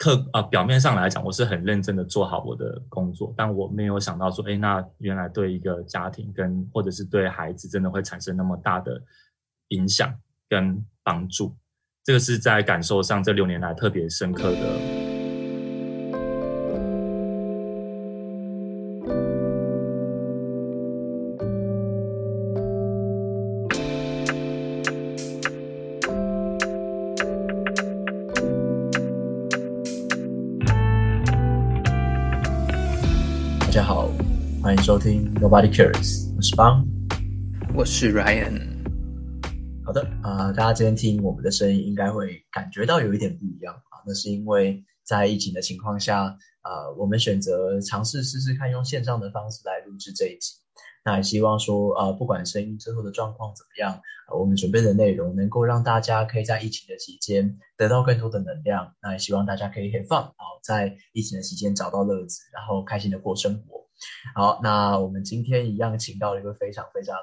客啊，表面上来讲，我是很认真的做好我的工作，但我没有想到说，哎，那原来对一个家庭跟或者是对孩子，真的会产生那么大的影响跟帮助。这个是在感受上这六年来特别深刻的。Nobody Cares，我是邦，我是 Ryan。好的啊，大家今天听我们的声音，应该会感觉到有一点不一样啊。那是因为在疫情的情况下，呃，我们选择尝试试试看用线上的方式来录制这一集。那也希望说，呃，不管声音之后的状况怎么样，我们准备的内容能够让大家可以在疫情的期间得到更多的能量。那也希望大家可以很放，好在疫情的期间找到乐子，然后开心的过生活。好，那我们今天一样请到了一个非常非常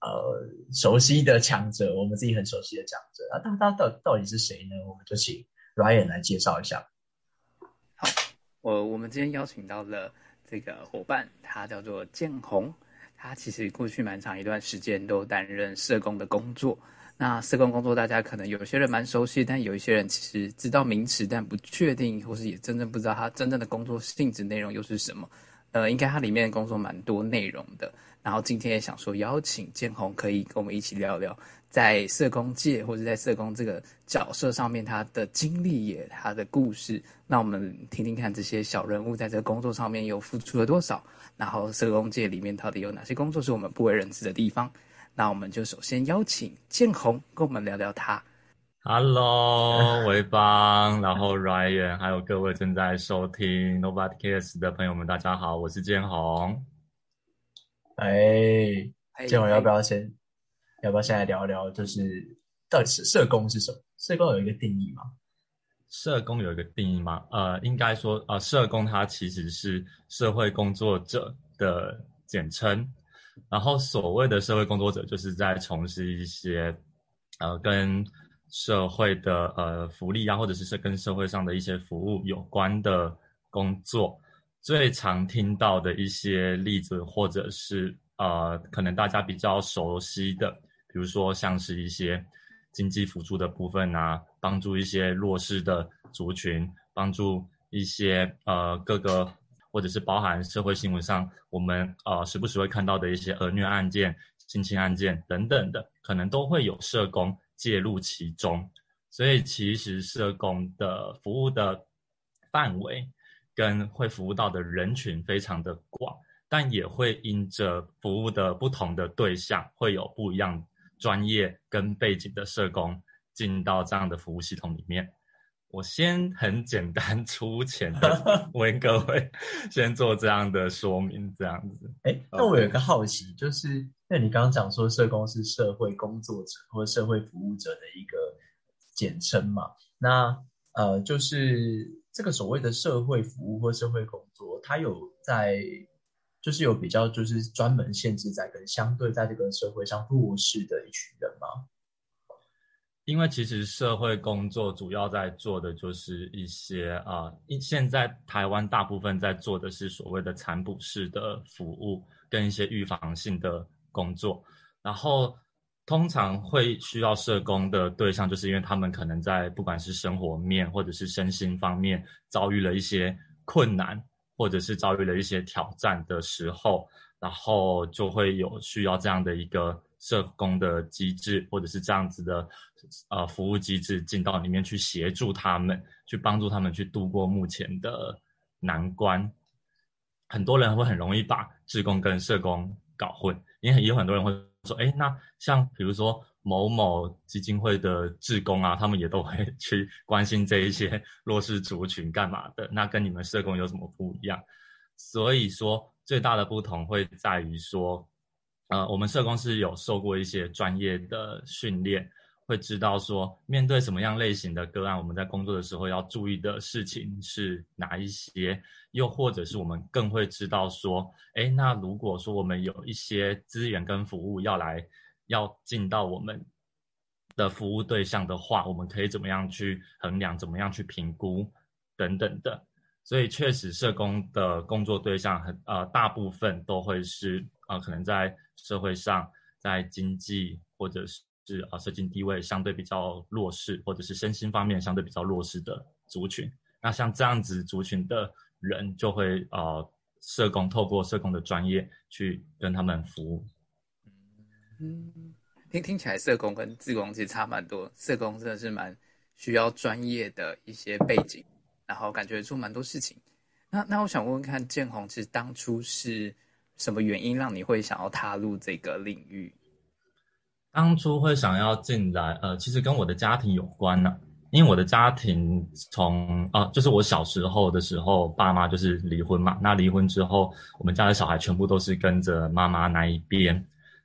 呃熟悉的强者，我们自己很熟悉的强者啊，他他到到底是谁呢？我们就请 Ryan 来介绍一下。好，我我们今天邀请到了这个伙伴，他叫做建宏，他其实过去蛮长一段时间都担任社工的工作。那社工工作大家可能有些人蛮熟悉，但有一些人其实知道名词，但不确定，或是也真正不知道他真正的工作性质内容又是什么。呃，应该它里面工作蛮多内容的。然后今天也想说邀请建宏，可以跟我们一起聊聊在社工界或者在社工这个角色上面他的经历也他的故事。那我们听听看这些小人物在这个工作上面又付出了多少，然后社工界里面到底有哪些工作是我们不为人知的地方。那我们就首先邀请建宏跟我们聊聊他。Hello，维邦，然后 Ryan，还有各位正在收听 Nobody Cares 的朋友们，大家好，我是建宏。哎，建宏要不要先，要不要先来聊一聊，就是到底是社工是什么？社工有一个定义吗？社工有一个定义吗？呃，应该说，呃，社工它其实是社会工作者的简称，然后所谓的社会工作者，就是在从事一些，呃，跟社会的呃福利啊，或者是是跟社会上的一些服务有关的工作，最常听到的一些例子，或者是呃可能大家比较熟悉的，比如说像是一些经济辅助的部分啊，帮助一些弱势的族群，帮助一些呃各个或者是包含社会新闻上我们呃时不时会看到的一些儿虐案件、性侵案件等等的，可能都会有社工。介入其中，所以其实社工的服务的范围跟会服务到的人群非常的广，但也会因着服务的不同的对象，会有不一样专业跟背景的社工进到这样的服务系统里面。我先很简单粗浅的为各位 先做这样的说明，这样子。哎，那我有一个好奇，就是。那你刚刚讲说社工是社会工作者或社会服务者的一个简称嘛？那呃，就是这个所谓的社会服务或社会工作，它有在就是有比较就是专门限制在跟相对在这个社会上弱势的一群人吗？因为其实社会工作主要在做的就是一些啊，现在台湾大部分在做的是所谓的残补式的服务跟一些预防性的。工作，然后通常会需要社工的对象，就是因为他们可能在不管是生活面或者是身心方面遭遇了一些困难，或者是遭遇了一些挑战的时候，然后就会有需要这样的一个社工的机制，或者是这样子的呃服务机制进到里面去协助他们，去帮助他们去度过目前的难关。很多人会很容易把志工跟社工搞混。因为有很多人会说，哎，那像比如说某某基金会的志工啊，他们也都会 去关心这一些 弱势族群干嘛的？那跟你们社工有什么不一样？所以说最大的不同会在于说，呃，我们社工是有受过一些专业的训练。会知道说，面对什么样类型的个案，我们在工作的时候要注意的事情是哪一些？又或者是我们更会知道说，哎，那如果说我们有一些资源跟服务要来要进到我们的服务对象的话，我们可以怎么样去衡量，怎么样去评估等等的。所以确实，社工的工作对象很呃，大部分都会是呃，可能在社会上，在经济或者是是啊，社经地位相对比较弱势，或者是身心方面相对比较弱势的族群。那像这样子族群的人，就会呃，社工透过社工的专业去跟他们服务。嗯，听听起来，社工跟自工其实差蛮多。社工真的是蛮需要专业的一些背景。然后感觉做蛮多事情，那那我想问问看，建宏其实当初是什么原因让你会想要踏入这个领域？当初会想要进来，呃，其实跟我的家庭有关呢。因为我的家庭从啊，就是我小时候的时候，爸妈就是离婚嘛。那离婚之后，我们家的小孩全部都是跟着妈妈那一边，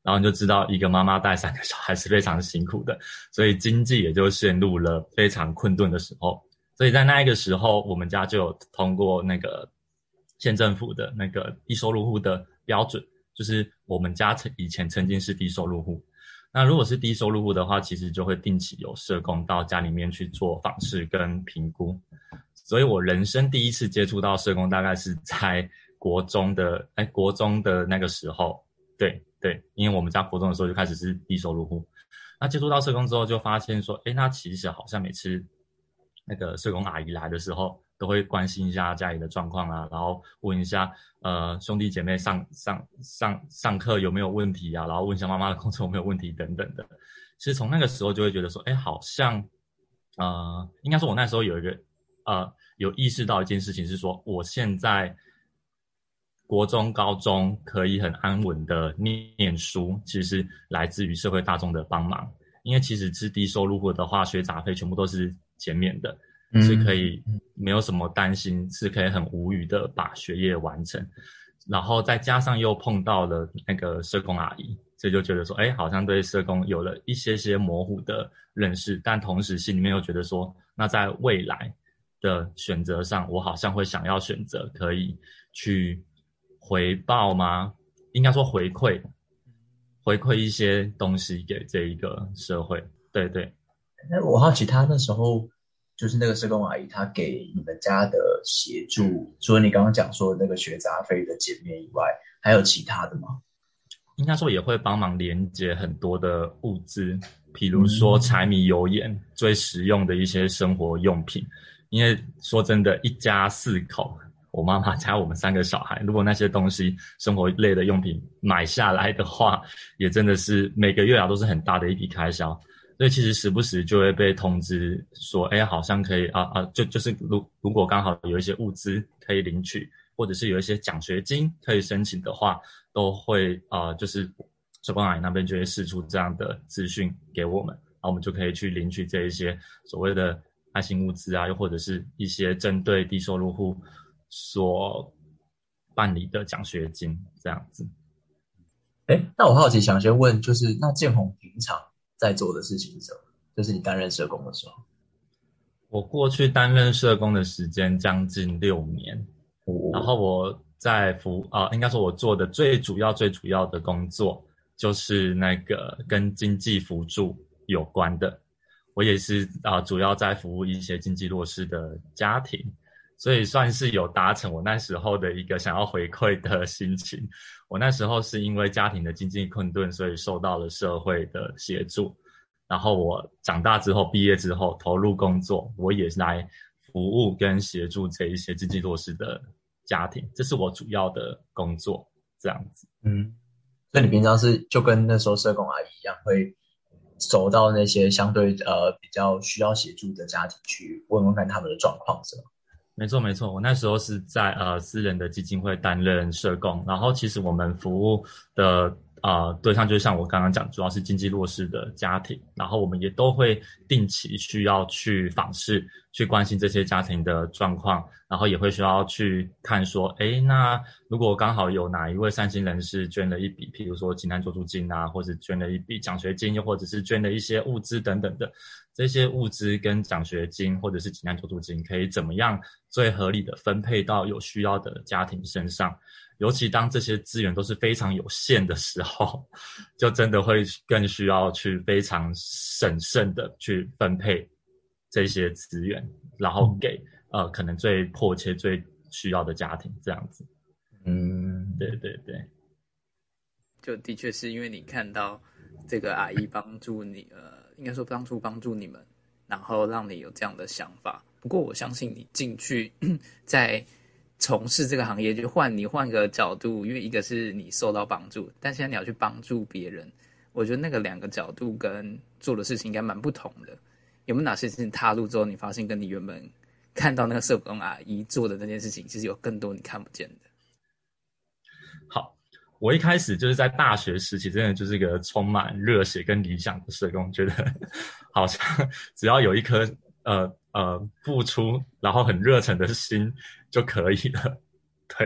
然后你就知道一个妈妈带三个小孩是非常辛苦的，所以经济也就陷入了非常困顿的时候。所以在那一个时候，我们家就有通过那个县政府的那个低收入户的标准，就是我们家曾以前曾经是低收入户。那如果是低收入户的话，其实就会定期有社工到家里面去做访视跟评估。所以我人生第一次接触到社工，大概是在国中的哎国中的那个时候。对对，因为我们家国中的时候就开始是低收入户。那接触到社工之后，就发现说，哎，那其实好像每次。那个社工阿姨来的时候，都会关心一下家里的状况啊，然后问一下呃兄弟姐妹上上上上课有没有问题啊，然后问一下妈妈的工作有没有问题等等的。其实从那个时候就会觉得说，哎，好像呃，应该说我那时候有一个呃有意识到一件事情是说，我现在国中高中可以很安稳的念书，其实来自于社会大众的帮忙。因为其实是低收入户的话，学杂费全部都是。减免的，是可以没有什么担心，是可以很无语的把学业完成，然后再加上又碰到了那个社工阿姨，所以就觉得说，哎，好像对社工有了一些些模糊的认识，但同时心里面又觉得说，那在未来的选择上，我好像会想要选择可以去回报吗？应该说回馈，回馈一些东西给这一个社会，对对。那我好奇，他那时候就是那个社工阿姨，她给你们家的协助，除了你刚刚讲说那个学杂费的减免以外，还有其他的吗？应该说也会帮忙连接很多的物资，比如说柴米油盐最实用的一些生活用品。因为说真的，一家四口，我妈妈加我们三个小孩，如果那些东西生活类的用品买下来的话，也真的是每个月啊都是很大的一笔开销。所以其实时不时就会被通知说，哎，好像可以啊啊，就就是如如果刚好有一些物资可以领取，或者是有一些奖学金可以申请的话，都会啊，就是社工阿姨那边就会释出这样的资讯给我们，然后我们就可以去领取这一些所谓的爱心物资啊，又或者是一些针对低收入户所办理的奖学金这样子。哎，那我好奇想先问，就是那建宏平常。在做的事情是什么？就是你担任社工的时候。我过去担任社工的时间将近六年，然后我在服啊，应该说我做的最主要、最主要的工作就是那个跟经济辅助有关的。我也是啊，主要在服务一些经济弱势的家庭，所以算是有达成我那时候的一个想要回馈的心情。我那时候是因为家庭的经济困顿，所以受到了社会的协助。然后我长大之后，毕业之后投入工作，我也来服务跟协助这一些经济弱势的家庭，这是我主要的工作。这样子，嗯，那你平常是就跟那时候社工阿姨一样，会走到那些相对呃比较需要协助的家庭去问问看他们的状况，是吗？没错，没错，我那时候是在呃私人的基金会担任社工，然后其实我们服务的啊对象就像我刚刚讲，主要是经济弱势的家庭，然后我们也都会定期需要去访视，去关心这些家庭的状况，然后也会需要去看说，哎，那如果刚好有哪一位善心人士捐了一笔，譬如说济南救助金啊，或者捐了一笔奖学金，又或者是捐了一些物资等等的。这些物资跟奖学金或者是济南救助金可以怎么样最合理的分配到有需要的家庭身上？尤其当这些资源都是非常有限的时候，就真的会更需要去非常审慎的去分配这些资源，然后给呃可能最迫切、最需要的家庭这样子。嗯，对对对，就的确是因为你看到这个阿姨帮助你，呃，应该说当初帮助你们，然后让你有这样的想法。不过我相信你进去 在从事这个行业，就换你换个角度，因为一个是你受到帮助，但现在你要去帮助别人，我觉得那个两个角度跟做的事情应该蛮不同的。有没有哪些事情踏入之后，你发现跟你原本看到那个社工阿姨做的那件事情，其实有更多你看不见的？好，我一开始就是在大学时期，真的就是一个充满热血跟理想的社工，觉得 好像只要有一颗呃呃付出，然后很热忱的心就可以了。对，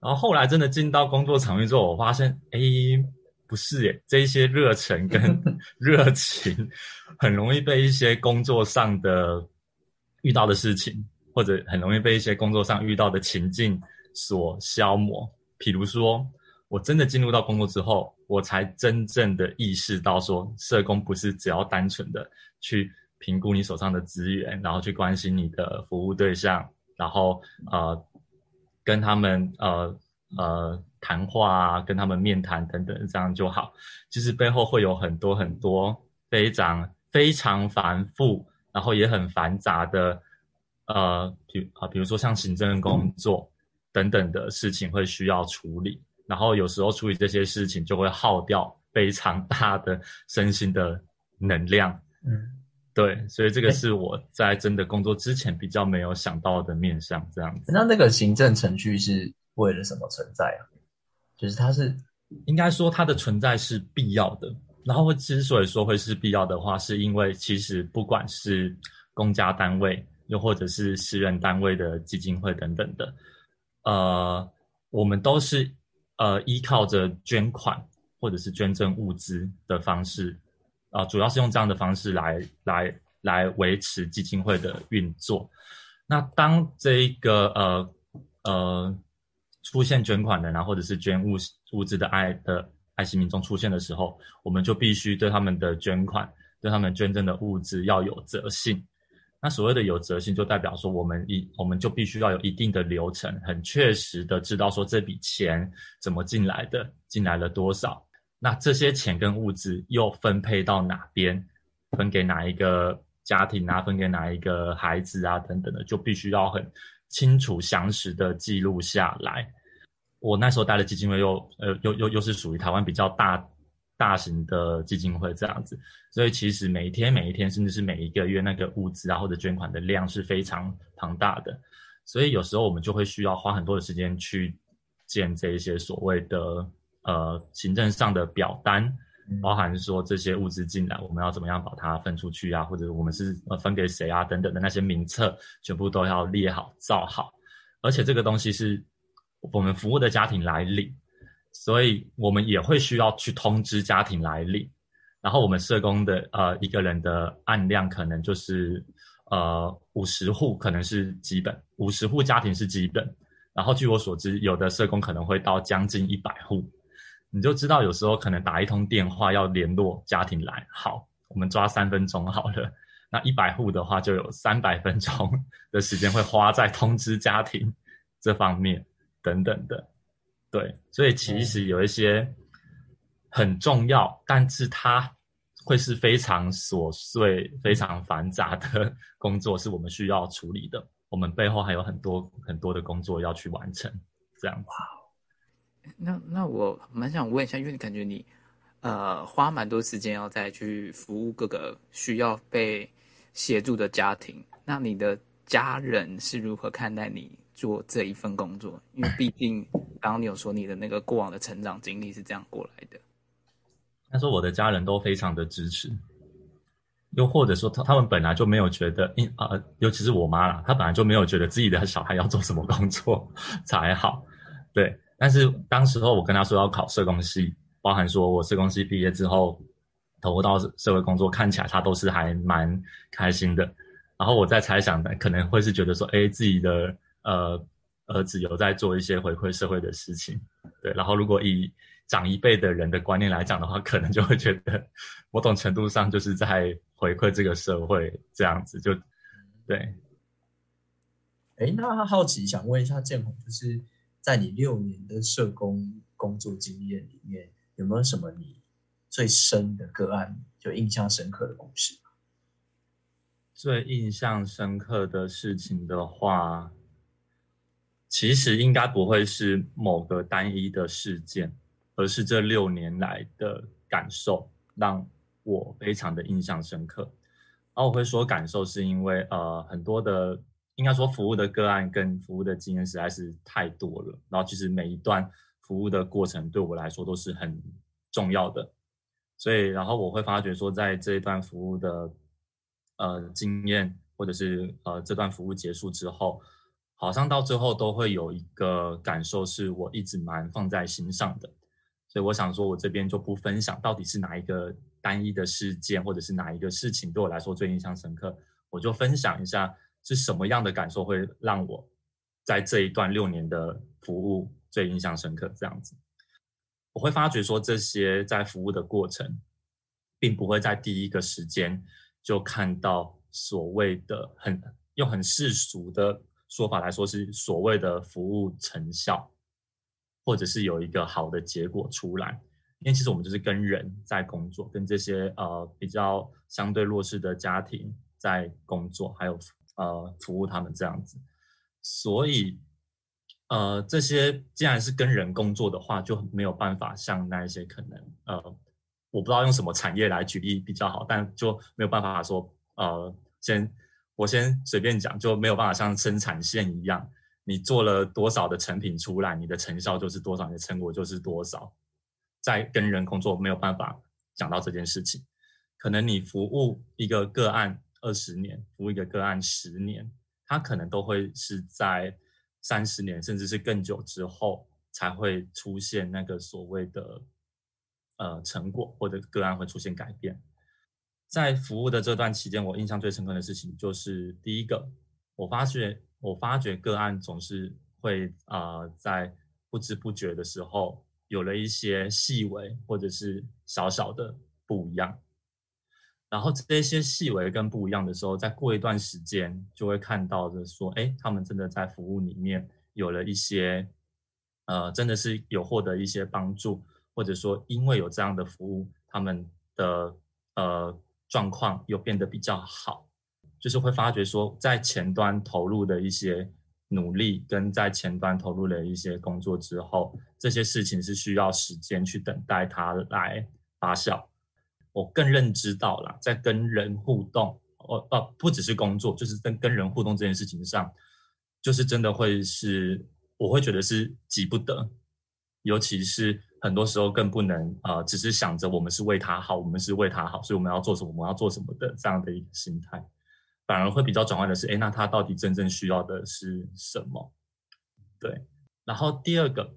然后后来真的进到工作场域之后，我发现，哎，不是耶，这一些热忱跟 热情，很容易被一些工作上的遇到的事情，或者很容易被一些工作上遇到的情境所消磨。比如说，我真的进入到工作之后，我才真正的意识到，说社工不是只要单纯的去评估你手上的资源，然后去关心你的服务对象，然后呃跟他们呃呃谈话啊，跟他们面谈等等，这样就好。其实背后会有很多很多非常非常繁复，然后也很繁杂的呃，比啊比如说像行政工作。等等的事情会需要处理，然后有时候处理这些事情就会耗掉非常大的身心的能量。嗯，对，所以这个是我在真的工作之前比较没有想到的面向，这样子。那那个行政程序是为了什么存在啊？就是它是应该说它的存在是必要的。然后之所以说会是必要的话，是因为其实不管是公家单位，又或者是私人单位的基金会等等的。呃，我们都是呃依靠着捐款或者是捐赠物资的方式，啊，主要是用这样的方式来来来维持基金会的运作。那当这一个呃呃出现捐款的，然后或者是捐物物资的爱的爱心民众出现的时候，我们就必须对他们的捐款、对他们捐赠的物资要有责信。那所谓的有责性，就代表说我们一我们就必须要有一定的流程，很确实的知道说这笔钱怎么进来的，进来了多少，那这些钱跟物资又分配到哪边，分给哪一个家庭啊，分给哪一个孩子啊，等等的，就必须要很清楚详实的记录下来。我那时候带的基金会又呃又又又是属于台湾比较大。大型的基金会这样子，所以其实每一天、每一天，甚至是每一个月，那个物资啊或者捐款的量是非常庞大的。所以有时候我们就会需要花很多的时间去建这一些所谓的呃行政上的表单，包含说这些物资进来，我们要怎么样把它分出去啊，或者我们是呃分给谁啊等等的那些名册，全部都要列好造好。而且这个东西是我们服务的家庭来领。所以我们也会需要去通知家庭来领，然后我们社工的呃一个人的案量可能就是呃五十户，可能是基本五十户家庭是基本，然后据我所知，有的社工可能会到将近一百户，你就知道有时候可能打一通电话要联络家庭来，好，我们抓三分钟好了，那一百户的话就有三百分钟的时间会花在通知家庭这方面等等的。对，所以其实有一些很重要，但是它会是非常琐碎、非常繁杂的工作，是我们需要处理的。我们背后还有很多很多的工作要去完成。这样，哇，那那我蛮想问一下，因为你感觉你呃花蛮多时间要再去服务各个需要被协助的家庭，那你的家人是如何看待你？做这一份工作，因为毕竟刚刚你有说你的那个过往的成长经历是这样过来的。他说我的家人都非常的支持，又或者说他他们本来就没有觉得，因啊，尤其是我妈啦，她本来就没有觉得自己的小孩要做什么工作 才好。对，但是当时候我跟他说要考社工系，包含说我社工系毕业之后投入到社会工作，看起来他都是还蛮开心的。然后我在猜想的可能会是觉得说，哎，自己的。呃，儿子有在做一些回馈社会的事情，对。然后，如果以长一辈的人的观念来讲的话，可能就会觉得某种程度上就是在回馈这个社会这样子，就对。哎，那好奇想问一下建宏，就是在你六年的社工工作经验里面，有没有什么你最深的个案，就印象深刻的故事？最印象深刻的事情的话，其实应该不会是某个单一的事件，而是这六年来的感受让我非常的印象深刻。然后我会说感受，是因为呃很多的。应该说，服务的个案跟服务的经验实在是太多了。然后，其实每一段服务的过程对我来说都是很重要的。所以，然后我会发觉说，在这一段服务的呃经验，或者是呃这段服务结束之后，好像到最后都会有一个感受，是我一直蛮放在心上的。所以，我想说，我这边就不分享到底是哪一个单一的事件，或者是哪一个事情对我来说最印象深刻，我就分享一下。是什么样的感受会让我在这一段六年的服务最印象深刻？这样子，我会发觉说，这些在服务的过程，并不会在第一个时间就看到所谓的很用很世俗的说法来说是所谓的服务成效，或者是有一个好的结果出来。因为其实我们就是跟人在工作，跟这些呃比较相对弱势的家庭在工作，还有。呃，服务他们这样子，所以，呃，这些既然是跟人工作的话，就没有办法像那一些可能，呃，我不知道用什么产业来举例比较好，但就没有办法说，呃，先我先随便讲，就没有办法像生产线一样，你做了多少的成品出来，你的成效就是多少，你的成果就是多少，在跟人工作没有办法讲到这件事情，可能你服务一个个案。二十年服务一个个案，十年，他可能都会是在三十年甚至是更久之后才会出现那个所谓的呃成果，或者个案会出现改变。在服务的这段期间，我印象最深刻的事情就是第一个，我发觉我发觉个案总是会啊在不知不觉的时候有了一些细微或者是小小的不一样。然后这些细微跟不一样的时候，再过一段时间就会看到的说，哎，他们真的在服务里面有了一些，呃，真的是有获得一些帮助，或者说因为有这样的服务，他们的呃状况又变得比较好，就是会发觉说，在前端投入的一些努力跟在前端投入的一些工作之后，这些事情是需要时间去等待它来发酵。我更认知到了，在跟人互动，哦哦，不只是工作，就是跟跟人互动这件事情上，就是真的会是，我会觉得是急不得，尤其是很多时候更不能啊，只是想着我们是为他好，我们是为他好，所以我们要做什么，我们要做什么的这样的一个心态，反而会比较转换的是，哎，那他到底真正需要的是什么？对，然后第二个，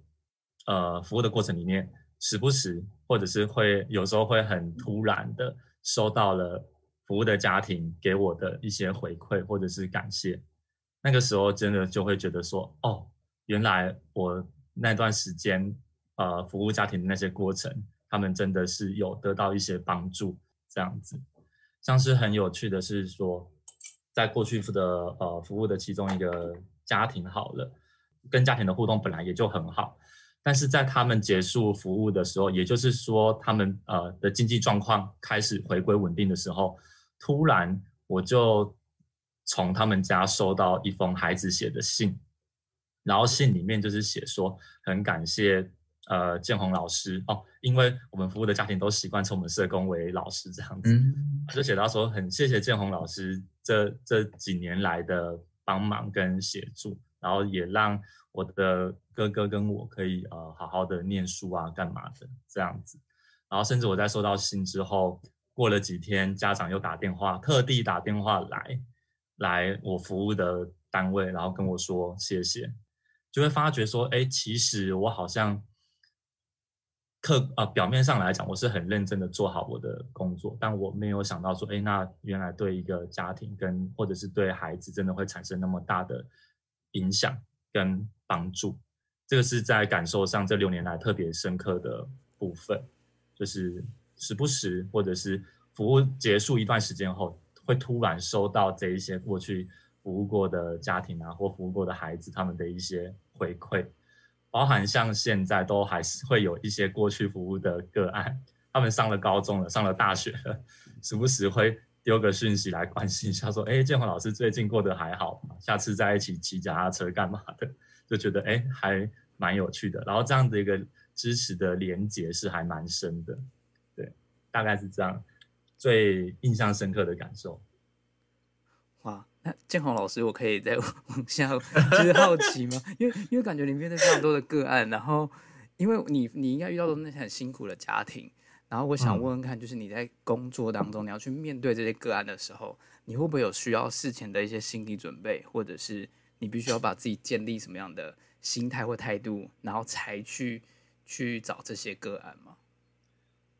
呃，服务的过程里面。时不时，或者是会有时候会很突然的收到了服务的家庭给我的一些回馈或者是感谢，那个时候真的就会觉得说，哦，原来我那段时间呃服务家庭的那些过程，他们真的是有得到一些帮助，这样子。像是很有趣的是说，在过去的呃服务的其中一个家庭好了，跟家庭的互动本来也就很好。但是在他们结束服务的时候，也就是说他们呃的经济状况开始回归稳定的时候，突然我就从他们家收到一封孩子写的信，然后信里面就是写说很感谢呃建宏老师。哦，因为我们服务的家庭都习惯称我们社工为老师这样子，就写到说很谢谢建宏老师这这几年来的帮忙跟协助，然后也让。我的哥哥跟我可以呃好好的念书啊，干嘛的这样子，然后甚至我在收到信之后，过了几天，家长又打电话，特地打电话来，来我服务的单位，然后跟我说谢谢，就会发觉说，哎，其实我好像客啊表面上来讲，我是很认真的做好我的工作，但我没有想到说，哎，那原来对一个家庭跟或者是对孩子，真的会产生那么大的影响跟。帮助，这个是在感受上这六年来特别深刻的部分，就是时不时或者是服务结束一段时间后，会突然收到这一些过去服务过的家庭啊，或服务过的孩子，他们的一些回馈，包含像现在都还是会有一些过去服务的个案，他们上了高中了，上了大学了，时不时会丢个讯息来关心一下，说：“哎，建宏老师最近过得还好吗？下次在一起骑脚踏车干嘛的？”就觉得哎，还蛮有趣的。然后这样的一个支持的连结是还蛮深的，对，大概是这样，最印象深刻的感受。哇，那建宏老师，我可以再 往下就是好奇吗？因为因为感觉里面的非常多的个案，然后因为你你应该遇到的那些很辛苦的家庭，然后我想问问看，就是你在工作当中你要去面对这些个案的时候，你会不会有需要事前的一些心理准备，或者是你必须要把自己建立什么样的心态或态度，然后才去去找这些个案吗？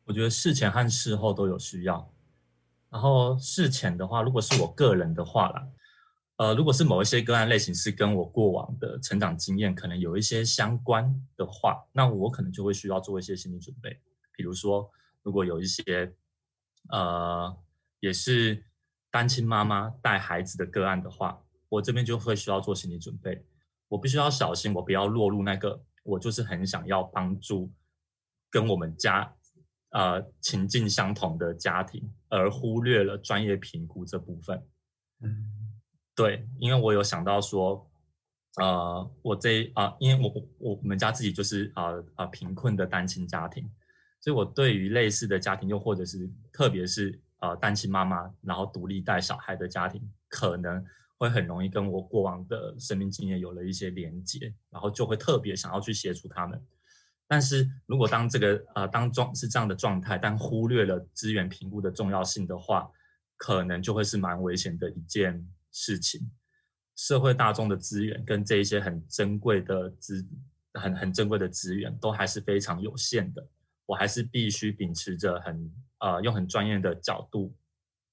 我觉得事前和事后都有需要。然后事前的话，如果是我个人的话啦，呃，如果是某一些个案类型是跟我过往的成长经验可能有一些相关的话，那我可能就会需要做一些心理准备。比如说，如果有一些呃也是单亲妈妈带孩子的个案的话，我这边就会需要做心理准备。我必须要小心，我不要落入那个我就是很想要帮助跟我们家。呃，情境相同的家庭，而忽略了专业评估这部分。嗯，对，因为我有想到说，呃，我这啊，因为我我我们家自己就是啊啊贫困的单亲家庭，所以我对于类似的家庭，又或者是特别是呃单亲妈妈，然后独立带小孩的家庭，可能会很容易跟我过往的生命经验有了一些连接，然后就会特别想要去协助他们。但是如果当这个呃当状是这样的状态，但忽略了资源评估的重要性的话，可能就会是蛮危险的一件事情。社会大众的资源跟这一些很珍贵的资很很珍贵的资源都还是非常有限的。我还是必须秉持着很呃用很专业的角度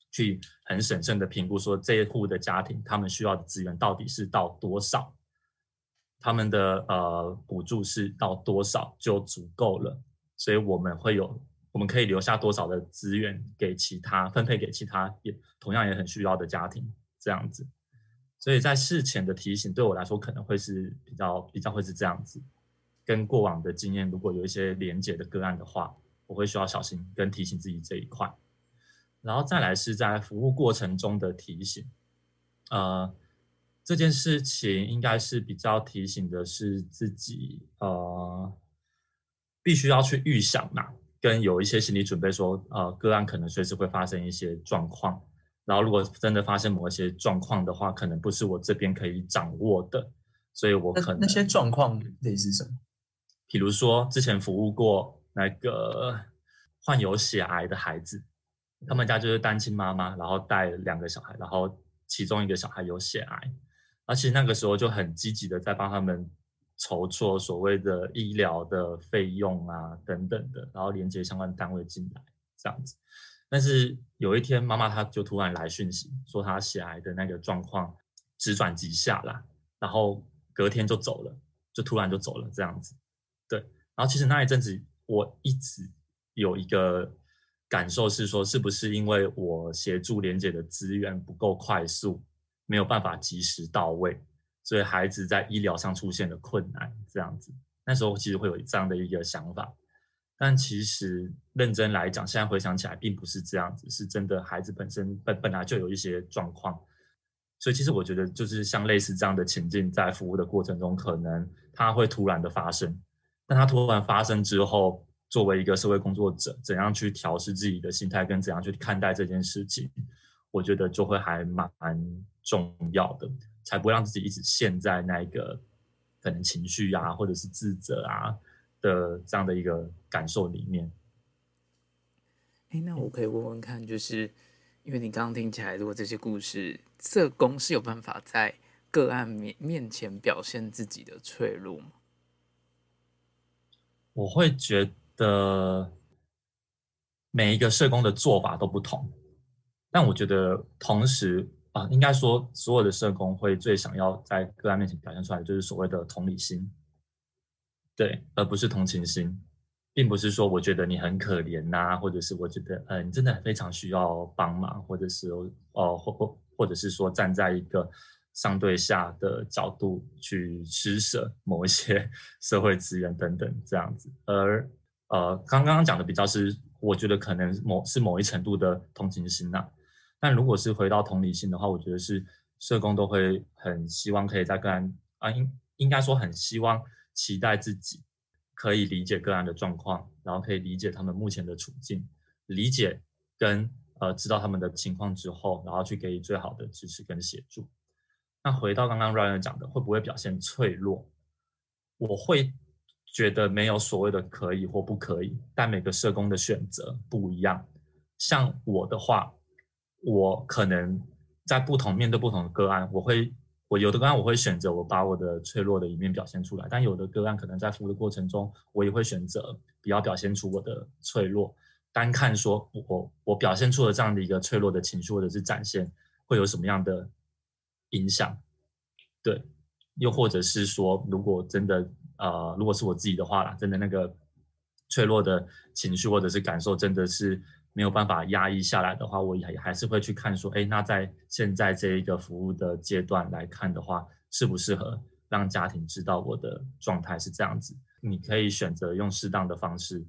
去很审慎的评估，说这一户的家庭他们需要的资源到底是到多少。他们的呃补助是到多少就足够了，所以我们会有，我们可以留下多少的资源给其他分配给其他也同样也很需要的家庭这样子，所以在事前的提醒对我来说可能会是比较比较会是这样子，跟过往的经验如果有一些连结的个案的话，我会需要小心跟提醒自己这一块，然后再来是在服务过程中的提醒，呃。这件事情应该是比较提醒的是自己，呃，必须要去预想嘛，跟有一些心理准备，说，呃，个案可能随时会发生一些状况，然后如果真的发生某一些状况的话，可能不是我这边可以掌握的，所以我可能那些状况类似什么？比如说之前服务过那个患有血癌的孩子，他们家就是单亲妈妈，然后带两个小孩，然后其中一个小孩有血癌。而且那个时候就很积极的在帮他们筹措所谓的医疗的费用啊等等的，然后连接相关单位进来这样子。但是有一天妈妈她就突然来讯息说她血癌的那个状况直转急下啦，然后隔天就走了，就突然就走了这样子。然后其实那一阵子我一直有一个感受是说，是不是因为我协助连姐的资源不够快速？没有办法及时到位，所以孩子在医疗上出现了困难。这样子，那时候其实会有这样的一个想法，但其实认真来讲，现在回想起来，并不是这样子，是真的孩子本身本本来就有一些状况。所以其实我觉得，就是像类似这样的情境，在服务的过程中，可能它会突然的发生。但它突然发生之后，作为一个社会工作者，怎样去调试自己的心态，跟怎样去看待这件事情，我觉得就会还蛮。重要的，才不会让自己一直陷在那个可能情绪啊，或者是自责啊的这样的一个感受里面。哎，那我可以问问看，就是因为你刚刚听起来，如果这些故事，社工是有办法在个案面面前表现自己的脆弱吗？我会觉得每一个社工的做法都不同，但我觉得同时。啊，应该说，所有的社工会最想要在个案面前表现出来，就是所谓的同理心，对，而不是同情心，并不是说我觉得你很可怜呐，或者是我觉得，呃，你真的非常需要帮忙，或者是，哦，或或或者是说站在一个上对下的角度去施舍某一些 社会资源等等这样子。而呃，刚刚讲的比较是，我觉得可能某是某一程度的同情心呐。但如果是回到同理心的话，我觉得是社工都会很希望可以在个案啊，应应该说很希望期待自己可以理解个案的状况，然后可以理解他们目前的处境，理解跟呃知道他们的情况之后，然后去给予最好的支持跟协助。那回到刚刚 Ryan 讲的，会不会表现脆弱？我会。觉得没有所谓的可以或不可以，但每个社工的选择不一样。像我的话，我可能在不同面对不同的个案，我会我有的个案我会选择我把我的脆弱的一面表现出来，但有的个案可能在服务的过程中，我也会选择比较表现出我的脆弱，单看说我我表现出了这样的一个脆弱的情绪或者是展现会有什么样的影响？对，又或者是说，如果真的。呃，如果是我自己的话啦，真的那个脆弱的情绪或者是感受，真的是没有办法压抑下来的话，我也还是会去看说，哎，那在现在这一个服务的阶段来看的话，适不适合让家庭知道我的状态是这样子？你可以选择用适当的方式，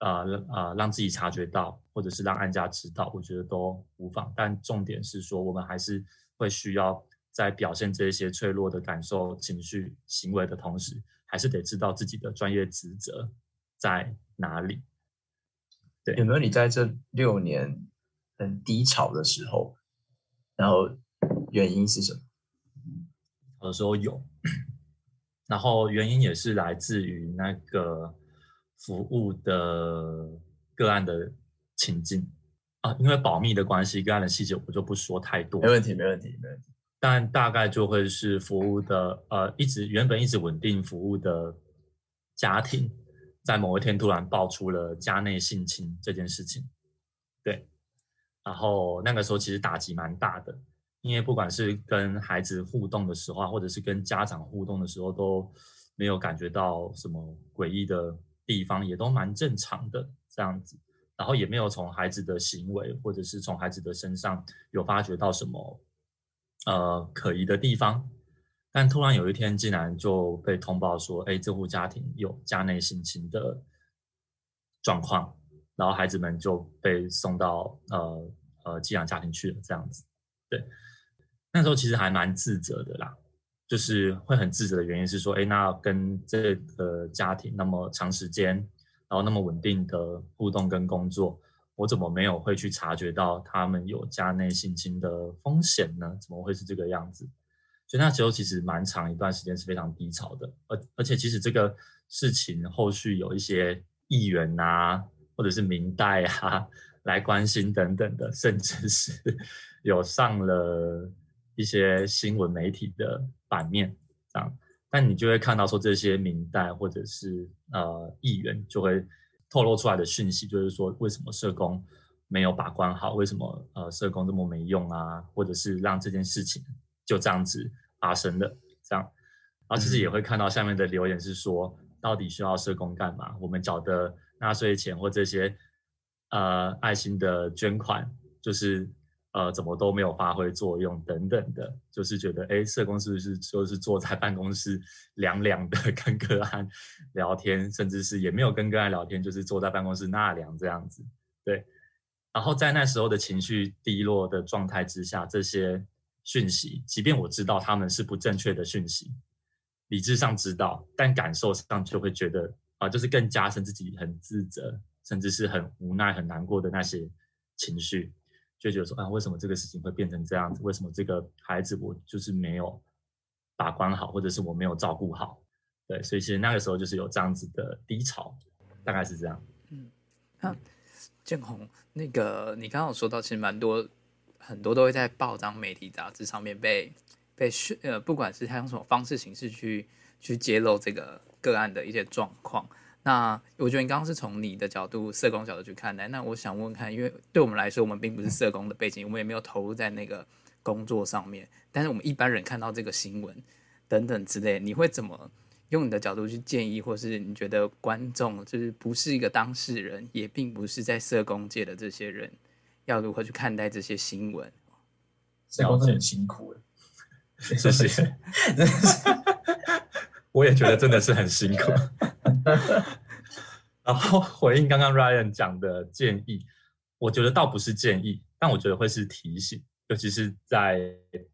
呃呃，让自己察觉到，或者是让安家知道，我觉得都无妨。但重点是说，我们还是会需要在表现这些脆弱的感受、情绪、行为的同时。还是得知道自己的专业职责在哪里。对，有没有你在这六年很低潮的时候，然后原因是什么？有的时候有，然后原因也是来自于那个服务的个案的情境啊，因为保密的关系，个案的细节我就不说太多。没问题，没问题，没问题。但大概就会是服务的，呃，一直原本一直稳定服务的家庭，在某一天突然爆出了家内性侵这件事情，对，然后那个时候其实打击蛮大的，因为不管是跟孩子互动的时候，或者是跟家长互动的时候，都没有感觉到什么诡异的地方，也都蛮正常的这样子，然后也没有从孩子的行为或者是从孩子的身上有发觉到什么。呃，可疑的地方，但突然有一天，竟然就被通报说，哎，这户家庭有家内性侵的状况，然后孩子们就被送到呃呃寄养家庭去了，这样子。对，那时候其实还蛮自责的啦，就是会很自责的原因是说，哎，那跟这个家庭那么长时间，然后那么稳定的互动跟工作。我怎么没有会去察觉到他们有家内性侵的风险呢？怎么会是这个样子？所以那时候其实蛮长一段时间是非常低潮的，而而且其实这个事情后续有一些议员啊，或者是明代啊来关心等等的，甚至是 有上了一些新闻媒体的版面这样，但你就会看到说这些明代或者是呃议员就会。透露出来的讯息就是说，为什么社工没有把关好？为什么呃社工这么没用啊？或者是让这件事情就这样子发生的？这样，然后其实也会看到下面的留言是说，到底需要社工干嘛？我们缴的纳税钱或这些呃爱心的捐款，就是。呃，怎么都没有发挥作用，等等的，就是觉得，哎，社工是不是就是坐在办公室凉凉的 跟个案聊天，甚至是也没有跟个案聊天，就是坐在办公室纳凉这样子，对。然后在那时候的情绪低落的状态之下，这些讯息，即便我知道他们是不正确的讯息，理智上知道，但感受上就会觉得，啊，就是更加深自己很自责，甚至是很无奈、很难过的那些情绪。就觉得说啊，为什么这个事情会变成这样子？为什么这个孩子我就是没有把关好，或者是我没有照顾好？对，所以其实那个时候就是有这样子的低潮，大概是这样。嗯，那建宏，那个你刚刚有说到，其实蛮多很多都会在报章、媒体、杂志上面被被宣呃，不管是他用什么方式、形式去去揭露这个个案的一些状况。那我觉得你刚刚是从你的角度，社工角度去看待。那我想问问看，因为对我们来说，我们并不是社工的背景，我们也没有投入在那个工作上面。但是我们一般人看到这个新闻等等之类，你会怎么用你的角度去建议，或是你觉得观众就是不是一个当事人，也并不是在社工界的这些人，要如何去看待这些新闻？社工真的很辛苦 谢谢，我也觉得真的是很辛苦。然后回应刚刚 Ryan 讲的建议，我觉得倒不是建议，但我觉得会是提醒，尤其是在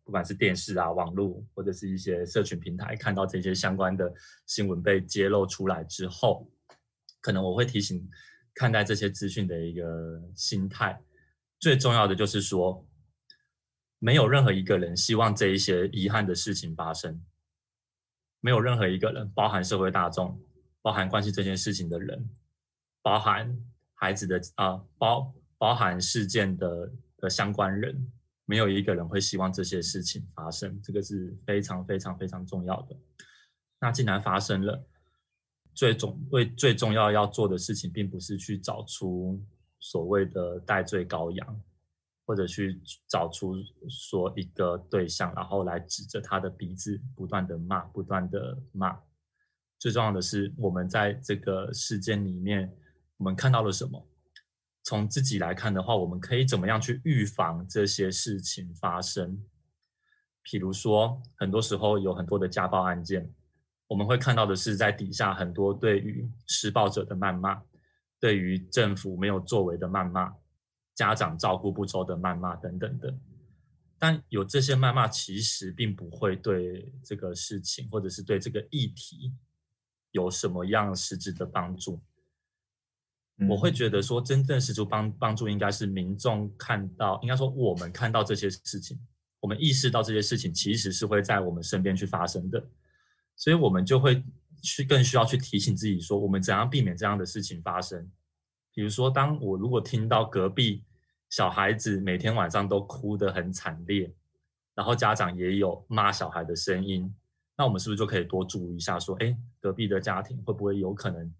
不管是电视啊、网络或者是一些社群平台看到这些相关的新闻被揭露出来之后，可能我会提醒看待这些资讯的一个心态。最重要的就是说。没有任何一个人希望这一些遗憾的事情发生。没有任何一个人，包含社会大众，包含关系这件事情的人，包含孩子的啊，包包含事件的的相关人，没有一个人会希望这些事情发生。这个是非常非常非常重要的。那既然发生了，最重为最重要要做的事情，并不是去找出所谓的戴罪羔羊。或者去找出说一个对象，然后来指着他的鼻子不断的骂，不断的骂。最重要的是，我们在这个事件里面，我们看到了什么？从自己来看的话，我们可以怎么样去预防这些事情发生？譬如说，很多时候有很多的家暴案件，我们会看到的是在底下很多对于施暴者的谩骂，对于政府没有作为的谩骂。家长照顾不周的谩骂等等的，但有这些谩骂，其实并不会对这个事情或者是对这个议题有什么样实质的帮助。我会觉得说，真正实质帮帮助应该是民众看到，应该说我们看到这些事情，我们意识到这些事情其实是会在我们身边去发生的，所以我们就会去更需要去提醒自己说，我们怎样避免这样的事情发生。比如说，当我如果听到隔壁，小孩子每天晚上都哭得很惨烈，然后家长也有骂小孩的声音，那我们是不是就可以多注意一下，说，哎，隔壁的家庭会不会有可能，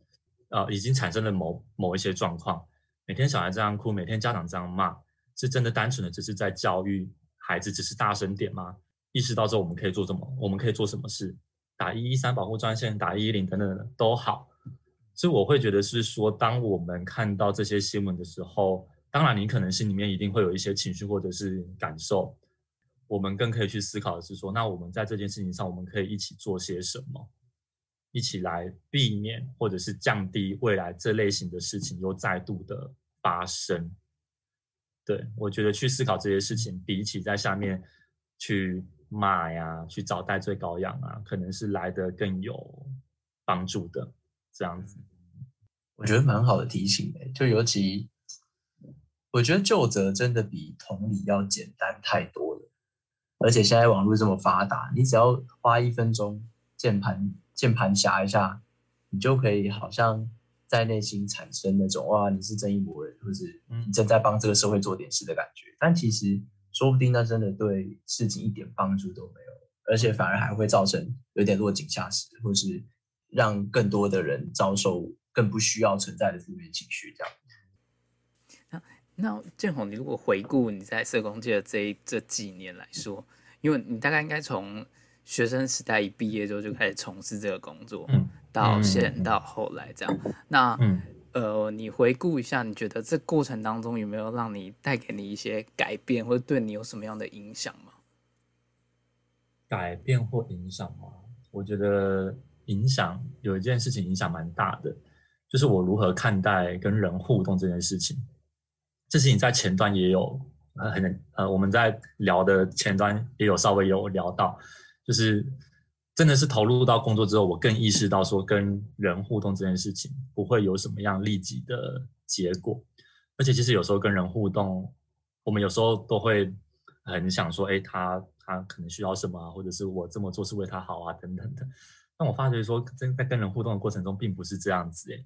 呃，已经产生了某某一些状况？每天小孩这样哭，每天家长这样骂，是真的单纯的只是在教育孩子，只是大声点吗？意识到之后，我们可以做什么？我们可以做什么事？打一一三保护专线，打一一零等等的都好。所以我会觉得是说，当我们看到这些新闻的时候。当然，你可能心里面一定会有一些情绪或者是感受。我们更可以去思考的是说，那我们在这件事情上，我们可以一起做些什么，一起来避免或者是降低未来这类型的事情又再度的发生。对我觉得去思考这些事情，比起在下面去骂呀、去找代罪羔羊啊，可能是来的更有帮助的。这样子，我觉得蛮好的提醒诶，就尤其。我觉得就责真的比同理要简单太多了，而且现在网络这么发达，你只要花一分钟键盘键盘侠一下，你就可以好像在内心产生那种哇，你是正义魔人，或是你正在帮这个社会做点事的感觉。但其实说不定那真的对事情一点帮助都没有，而且反而还会造成有点落井下石，或是让更多的人遭受更不需要存在的负面情绪这样。那建宏，你如果回顾你在社工界的这这几年来说，因为你大概应该从学生时代一毕业之后就开始从事这个工作，嗯到现到后来这样。那呃，你回顾一下，你觉得这过程当中有没有让你带给你一些改变，或者对你有什么样的影响吗？改变或影响吗？我觉得影响有一件事情影响蛮大的，就是我如何看待跟人互动这件事情。这事情在前端也有呃很呃我们在聊的前端也有稍微有聊到，就是真的是投入到工作之后，我更意识到说跟人互动这件事情不会有什么样立即的结果，而且其实有时候跟人互动，我们有时候都会很想说，哎，他他可能需要什么啊，或者是我这么做是为他好啊等等的。但我发觉说，真在跟人互动的过程中，并不是这样子，哎，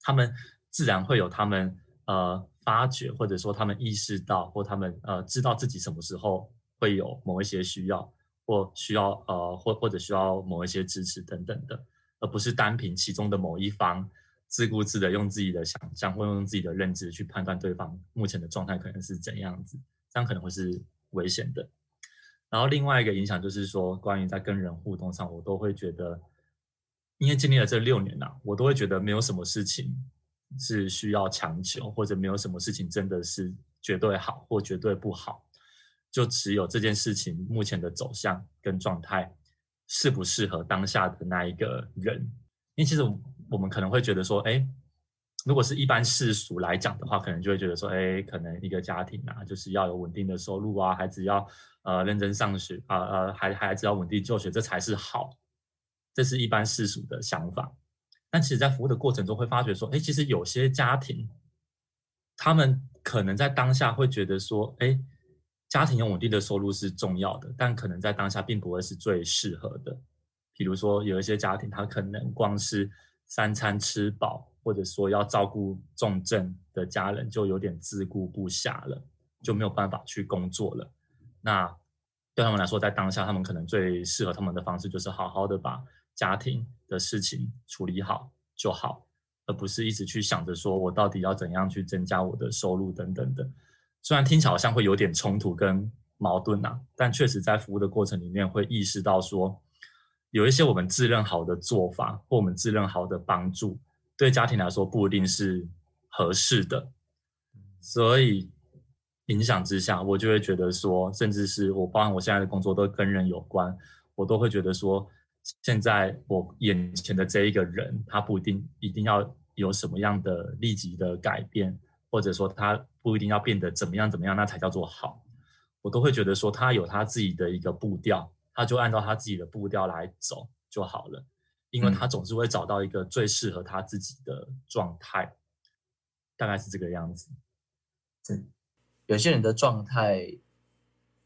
他们自然会有他们呃。发觉，或者说他们意识到，或他们呃知道自己什么时候会有某一些需要，或需要呃或或者需要某一些支持等等的，而不是单凭其中的某一方自顾自的用自己的想象或用自己的认知去判断对方目前的状态可能是怎样子，这样可能会是危险的。然后另外一个影响就是说，关于在跟人互动上，我都会觉得，因为经历了这六年呐，我都会觉得没有什么事情。是需要强求，或者没有什么事情真的是绝对好或绝对不好。就只有这件事情目前的走向跟状态适不适合当下的那一个人。因为其实我们可能会觉得说，哎，如果是一般世俗来讲的话，可能就会觉得说，哎，可能一个家庭啊，就是要有稳定的收入啊，孩子要呃认真上学啊，呃孩孩子要稳定就学，这才是好。这是一般世俗的想法。但其实，在服务的过程中，会发觉说，哎，其实有些家庭，他们可能在当下会觉得说，哎，家庭有稳定的收入是重要的，但可能在当下并不会是最适合的。比如说，有一些家庭，他可能光是三餐吃饱，或者说要照顾重症的家人，就有点自顾不暇了，就没有办法去工作了。那对他们来说，在当下，他们可能最适合他们的方式，就是好好的把家庭的事情处理好就好，而不是一直去想着说我到底要怎样去增加我的收入等等的。虽然听起来好像会有点冲突跟矛盾呐，但确实在服务的过程里面会意识到说。有一些我们自认好的做法，或我们自认好的帮助，对家庭来说不一定是合适的，所以影响之下，我就会觉得说，甚至是我包含我现在的工作都跟人有关，我都会觉得说，现在我眼前的这一个人，他不一定一定要有什么样的立即的改变，或者说他不一定要变得怎么样怎么样，那才叫做好，我都会觉得说，他有他自己的一个步调。他就按照他自己的步调来走就好了，因为他总是会找到一个最适合他自己的状态，大概是这个样子。嗯，有些人的状态，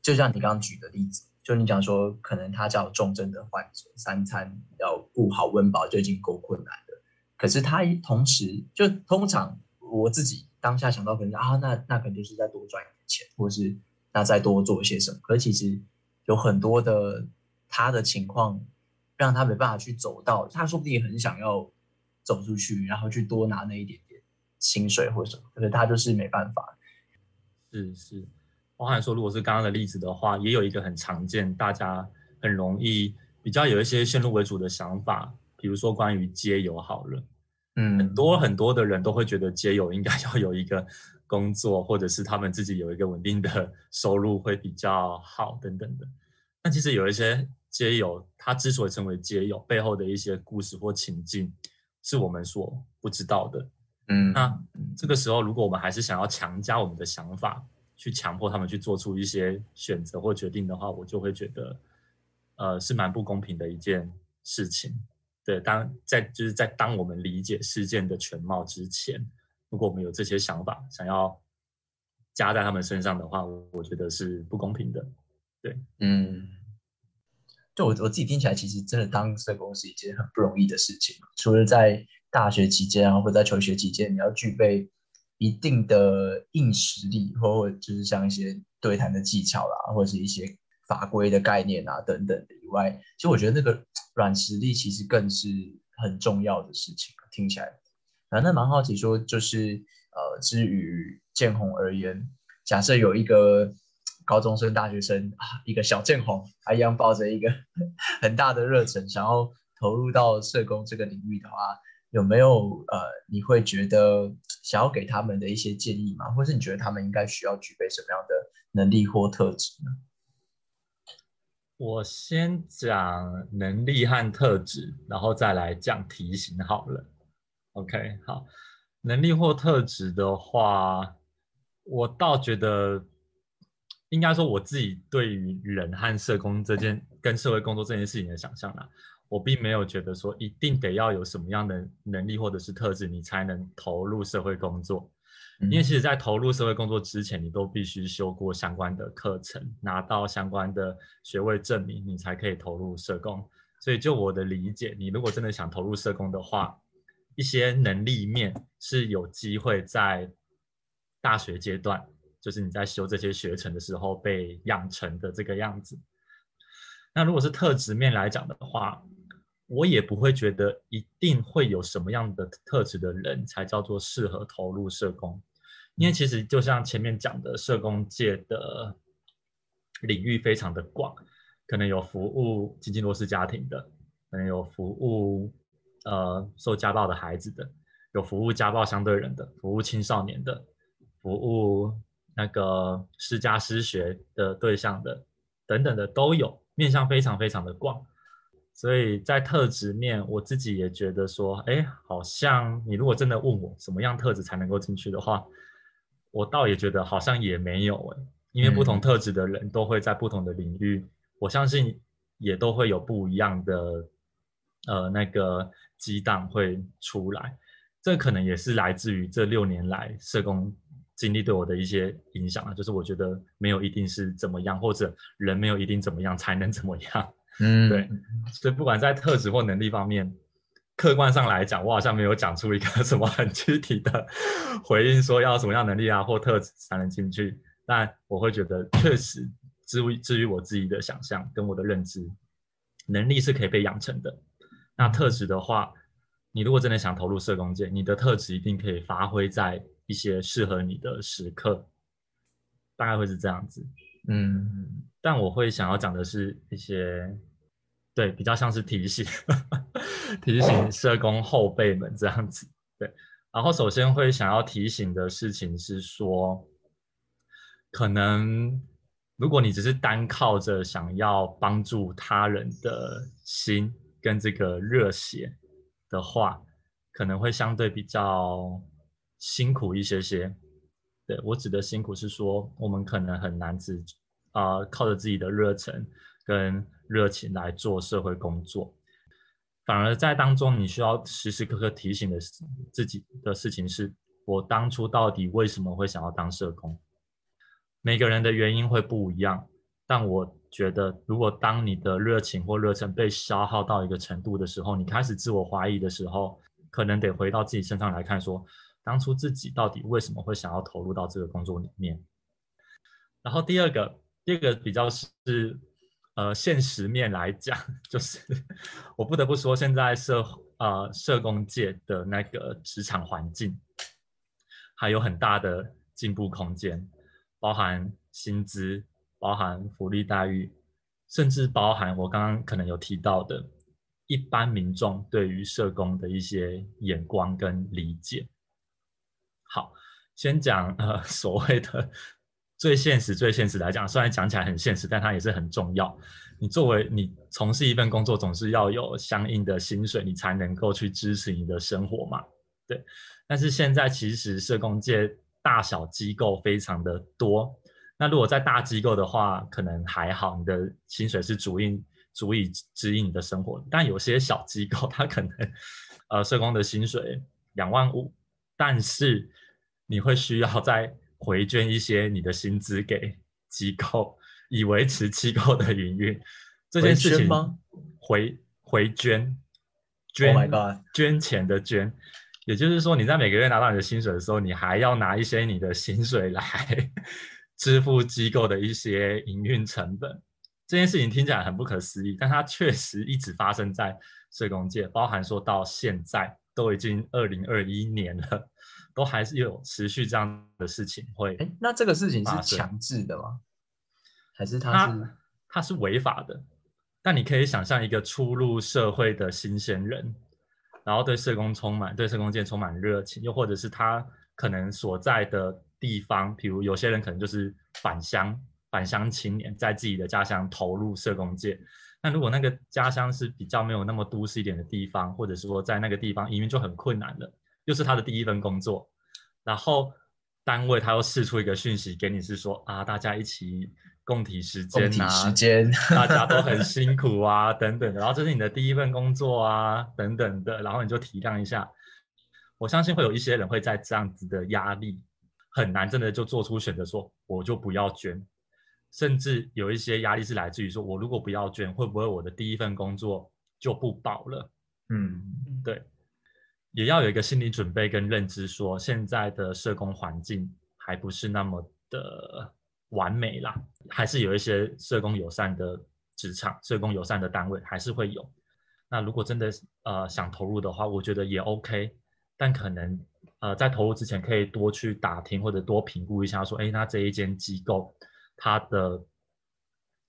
就像你刚刚举的例子，就你讲说，可能他叫重症的患者，三餐要顾好温饱就已经够困难了，可是他同时就通常我自己当下想到可能啊，那那可能就是再多赚一点钱，或是那再多做一些什么，可是其实。有很多的他的情况，让他没办法去走到，他说不定也很想要走出去，然后去多拿那一点点薪水或什么，可是他就是没办法。是是，包含说，如果是刚刚的例子的话，也有一个很常见，大家很容易比较有一些先入为主的想法，比如说关于街友好了，嗯，很多很多的人都会觉得街友应该 要有一个。工作，或者是他们自己有一个稳定的收入会比较好等等的。但其实有一些街友，他之所以成为街友，背后的一些故事或情境，是我们所不知道的。嗯，那这个时候，如果我们还是想要强加我们的想法，去强迫他们去做出一些选择或决定的话，我就会觉得，呃，是蛮不公平的一件事情。对，当在就是在当我们理解事件的全貌之前。如果我们有这些想法，想要加在他们身上的话，我觉得是不公平的。对，嗯，就我我自己听起来，其实真的当社工是一件很不容易的事情。除了在大学期间啊，或者在求学期间，你要具备一定的硬实力，或就是像一些对谈的技巧啦，或者是一些法规的概念啊等等的以外，其实我觉得那个软实力其实更是很重要的事情。听起来。反正蛮好奇，说就是呃，至于建宏而言，假设有一个高中生、大学生啊，一个小建宏，他一样抱着一个 很大的热忱，想要投入到社工这个领域的话，有没有呃，你会觉得想要给他们的一些建议吗？或是你觉得他们应该需要具备什么样的能力或特质呢？我先讲能力和特质，然后再来讲题型好了。OK，好，能力或特质的话，我倒觉得，应该说我自己对于人和社工这件跟社会工作这件事情的想象啦，我并没有觉得说一定得要有什么样的能力或者是特质，你才能投入社会工作。因为其实，在投入社会工作之前，你都必须修过相关的课程，拿到相关的学位证明，你才可以投入社工。所以，就我的理解，你如果真的想投入社工的话，一些能力面是有机会在大学阶段，就是你在修这些学程的时候被养成的这个样子。那如果是特质面来讲的话，我也不会觉得一定会有什么样的特质的人才叫做适合投入社工，因为其实就像前面讲的，社工界的领域非常的广，可能有服务经济弱势家庭的，可能有服务。呃，受家暴的孩子的，有服务家暴相对人的，服务青少年的，服务那个师家失学的对象的等等的都有，面向非常非常的广。所以在特质面，我自己也觉得说，哎，好像你如果真的问我什么样特质才能够进去的话，我倒也觉得好像也没有哎，因为不同特质的人都会在不同的领域，我相信也都会有不一样的呃那个激荡会出来。这可能也是来自于这六年来社工经历对我的一些影响啊，就是我觉得没有一定是怎么样，或者人没有一定怎么样才能怎么样。嗯，对，所以不管在特质或能力方面，客观上来讲，我好像没有讲出一个 什么很具体的 回应，说要什么样能力啊或特质才能进去。但我会觉得，确实，至于至于我自己的想象跟我的认知，能力是可以被养成的。那特质的话，你如果真的想投入社工界，你的特质一定可以发挥在一些适合你的时刻，大概会是这样子。嗯，但我会想要讲的是一些。对，比较像是提醒，提醒社工后辈们这样子。对，然后首先会想要提醒的事情是说，可能如果你只是单靠着想要帮助他人的心跟这个热血的话，可能会相对比较辛苦一些些。对我指的辛苦是说，我们可能很难只啊靠着自己的热忱跟。热情来做社会工作，反而在当中，你需要时时刻刻提醒的是自己的事情是：我当初到底为什么会想要当社工？每个人的原因会不一样，但我觉得，如果当你的热情或热忱被消耗到一个程度的时候，你开始自我怀疑的时候，可能得回到自己身上来看，说当初自己到底为什么会想要投入到这个工作里面。然后第二个，第二个比较是。呃，现实面来讲，就是我不得不说，现在社呃社工界的那个职场环境还有很大的进步空间，包含薪资、包含福利待遇，甚至包含我刚刚可能有提到的，一般民众对于社工的一些眼光跟理解。好，先讲呃所谓的。最现实、最现实来讲，虽然讲起来很现实，但它也是很重要。你作为你从事一份工作，总是要有相应的薪水，你才能够去支持你的生活嘛？对。但是现在其实社工界大小机构非常的多。那如果在大机构的话，可能还好，你的薪水是足以足以支应你的生活。但有些小机构，它可能呃社工的薪水两万五，但是你会需要在回捐一些你的薪资给机构，以维持机构的营运。这件事情吗？回回捐，捐捐钱的捐，也就是说你在每个月拿到你的薪水的时候，你还要拿一些你的薪水来支付机构的一些营运成本。这件事情听起来很不可思议，但它确实一直发生在社工界，包含说到现在都已经二零二一年了。都还是有持续这样的事情会，哎，那这个事情是强制的吗？还是他是它是违法的？但你可以想象一个初入社会的新鲜人，然后对社工充满对社工界充满热情，又或者是他可能所在的地方，比如有些人可能就是返乡返乡青年，在自己的家乡投入社工界。那如果那个家乡是比较没有那么都市一点的地方，或者是说在那个地方移民就很困难的。又是他的第一份工作，然后单位他又试出一个讯息给你，是说啊，大家一起共体时间呐，时间大家都很 辛苦啊，等等的。然后这是你的第一份工作啊，等等的。然后你就体谅一下，我相信会有一些人会在这样子的压力很难，真的就做出选择，说我就不要捐。甚至有一些压力是来自于说，我如果不要捐，会不会我的第一份工作就不保了？嗯，对。也要有一个心理准备跟认知，说现在的社工环境还不是那么的完美啦，还是有一些社工友善的职场、社工友善的单位还是会有。那如果真的呃想投入的话，我觉得也 OK，但可能呃在投入之前可以多去打听或者多评估一下，说哎，那这一间机构它的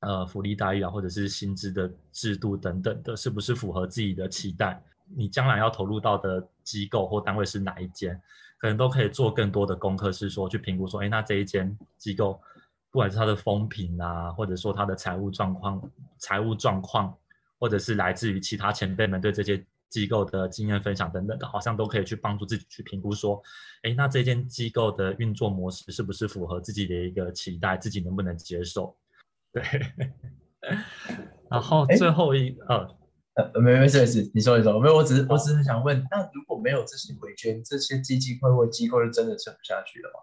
呃福利待遇啊，或者是薪资的制度等等的，是不是符合自己的期待？你将来要投入到的机构或单位是哪一间，可能都可以做更多的功课，是说去评估说，哎，那这一间机构，不管是它的风评啊，或者说它的财务状况、财务状况，或者是来自于其他前辈们对这些机构的经验分享等等的，好像都可以去帮助自己去评估说，哎，那这间机构的运作模式是不是符合自己的一个期待，自己能不能接受？对。然后最后一呃。呃，没没事没事，你说你说，没有，我只是我只是想问，那如果没有这些回捐，这些基金会或机构是真的撑不下去了吗？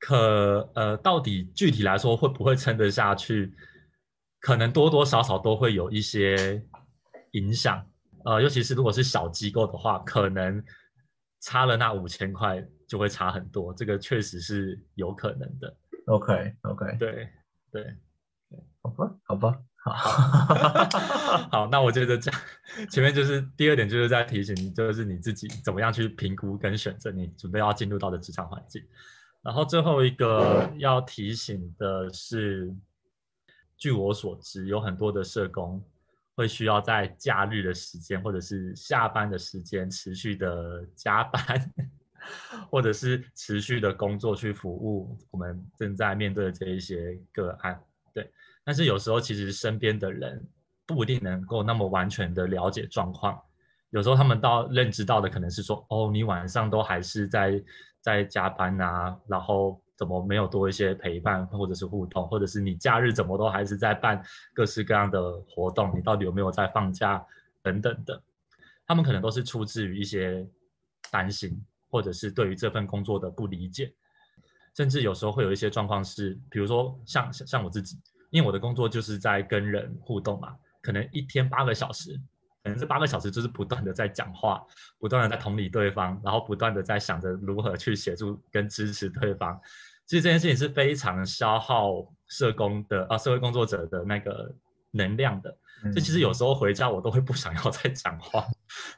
可呃，到底具体来说会不会撑得下去？可能多多少少都会有一些影响。呃，尤其是如果是小机构的话，可能差了那五千块就会差很多，这个确实是有可能的。OK OK，对对对，好吧好吧。好，好那我觉得这前面就是第二点，就是在提醒，就是你自己怎么样去评估跟选择你准备要进入到的职场环境。然后最后一个要提醒的是，据我所知，有很多的社工会需要在假日的时间或者是下班的时间持续的加班，或者是持续的工作去服务我们正在面对的这一些个案。对但是有时候，其实身边的人不一定能够那么完全的了解状况。有时候他们到认知到的可能是说：“哦，你晚上都还是在在加班啊，然后怎么没有多一些陪伴或者是互动，或者是你假日怎么都还是在办各式各样的活动？你到底有没有在放假等等的？”他们可能都是出自于一些担心，或者是对于这份工作的不理解，甚至有时候会有一些状况是，比如说像像我自己。因为我的工作就是在跟人互动嘛，可能一天八个小时，可能这八个小时就是不断的在讲话，不断的在同理对方，然后不断的在想着如何去协助跟支持对方。其实这件事情是非常消耗社工的啊，社会工作者的那个能量的。所以其实有时候回家我都会不想要 再讲话，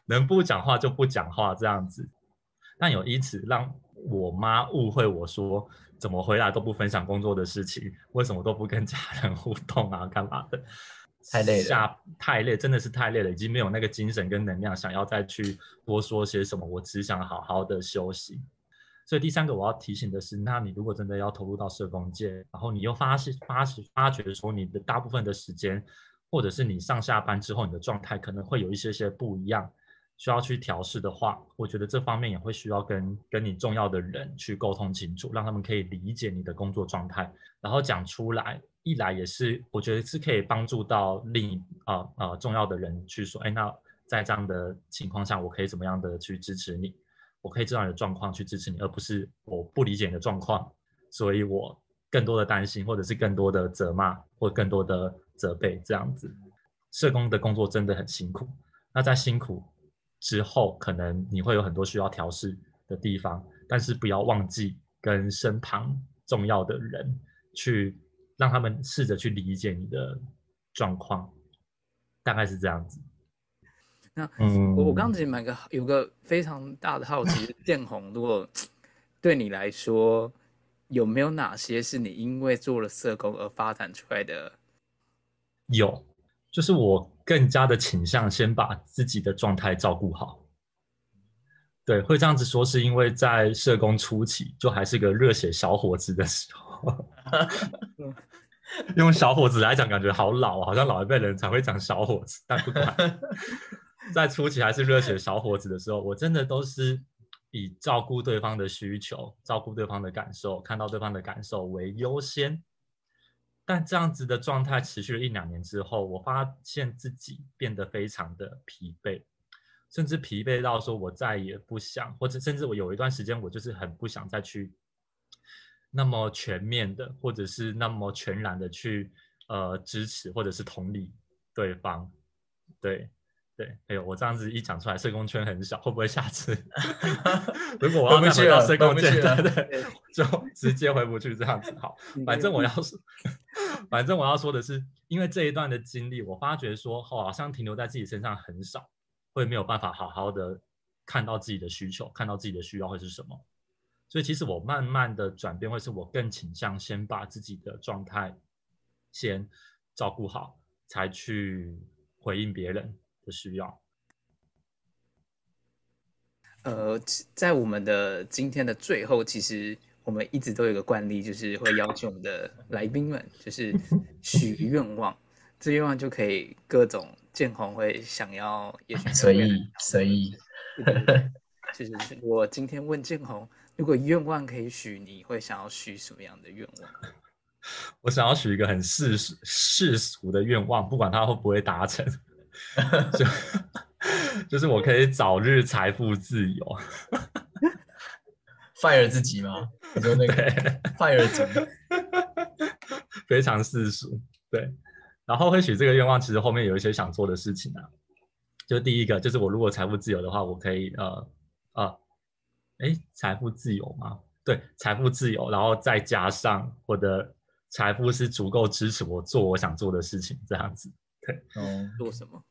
能不讲话就不讲话这样子。但有因此让我妈误会我说。怎么回来都不分享工作的事情？为什么都不跟家人互动啊？干嘛的？太累了，下太累，真的是太累了，已经没有那个精神跟能量，想要再去多说些什么。我只想好好的休息。所以第三个我要提醒的是，那你如果真的要投入到社工界，然后你又发现发发觉说你的大部分的时间，或者是你上下班之后你的状态可能会有一些些不一样。需要去调试的话，我觉得这方面也会需要跟跟你重要的人去沟通清楚，让他们可以理解你的工作状态，然后讲出来。一来也是我觉得是可以帮助到另一啊啊重要的人去说，哎，那在这样的情况下，我可以怎么样的去支持你？我可以知道你的状况去支持你，而不是我不理解你的状况，所以我更多的担心，或者是更多的责骂，或更多的责备这样子。社工的工作真的很辛苦，那在辛苦。之后可能你会有很多需要调试的地方，但是不要忘记跟身旁重要的人去让他们试着去理解你的状况，大概是这样子。那嗯，我我刚刚其实蛮个有个非常大的好奇，建宏，如果对你来说有没有哪些是你因为做了社工而发展出来的？有。就是我更加的倾向先把自己的状态照顾好，对，会这样子说，是因为在社工初期就还是个热血小伙子的时候，用小伙子来讲，感觉好老，好像老一辈人才会讲小伙子，但不管，在初期还是热血小伙子的时候，我真的都是以照顾对方的需求、照顾对方的感受、看到对方的感受为优先。但这样子的状态持续了一两年之后，我发现自己变得非常的疲惫，甚至疲惫到说我再也不想，或者甚至我有一段时间我就是很不想再去那么全面的，或者是那么全然的去呃支持或者是同理对方，对。对，哎呦，我这样子一讲出来，社工圈很小，会不会下次 如果我要再回到社工圈，对对，就直接回不去这样子？好，反正我要说，反正我要说的是，因为这一段的经历，我发觉说，好像停留在自己身上很少，会没有办法好好的看到自己的需求，看到自己的需要会是什么。所以其实我慢慢的转变，会是我更倾向先把自己的状态先照顾好，才去回应别人。的需要，呃，在我们的今天的最后，其实我们一直都有个惯例，就是会邀请我们的来宾们，就是许愿望，这愿望就可以各种建宏会想要，也许随意随意。就是我今天问建宏，如果愿望可以许，你会想要许什么样的愿望？我想要许一个很世世俗的愿望，不管他会不会达成，就就是我可以早日财富自由。fire 自己吗？你说那个 fire 自己，非常世俗。对，然后会许这个愿望，其实后面有一些想做的事情啊。就第一个，就是我如果财富自由的话，我可以呃呃，哎，财富自由吗？对，财富自由，然后再加上我的。财富是足够支持我做我想做的事情，这样子。对，哦，做什么？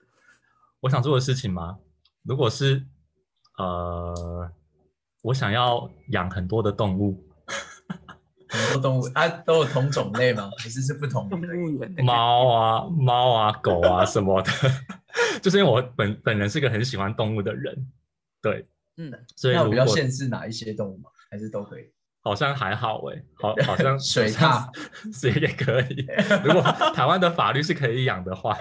我想做的事情吗？如果是，呃，我想要养很多的动物，很多动物啊，都有同种类吗？还是是不同动物园？猫啊，猫啊，狗啊什么的，就是因为我本本人是个很喜欢动物的人，对，嗯，所以那比较限制哪一些动物吗？还是都可以？好像还好哎，好，好像 水獭水 也可以。如果台湾的法律是可以养的话，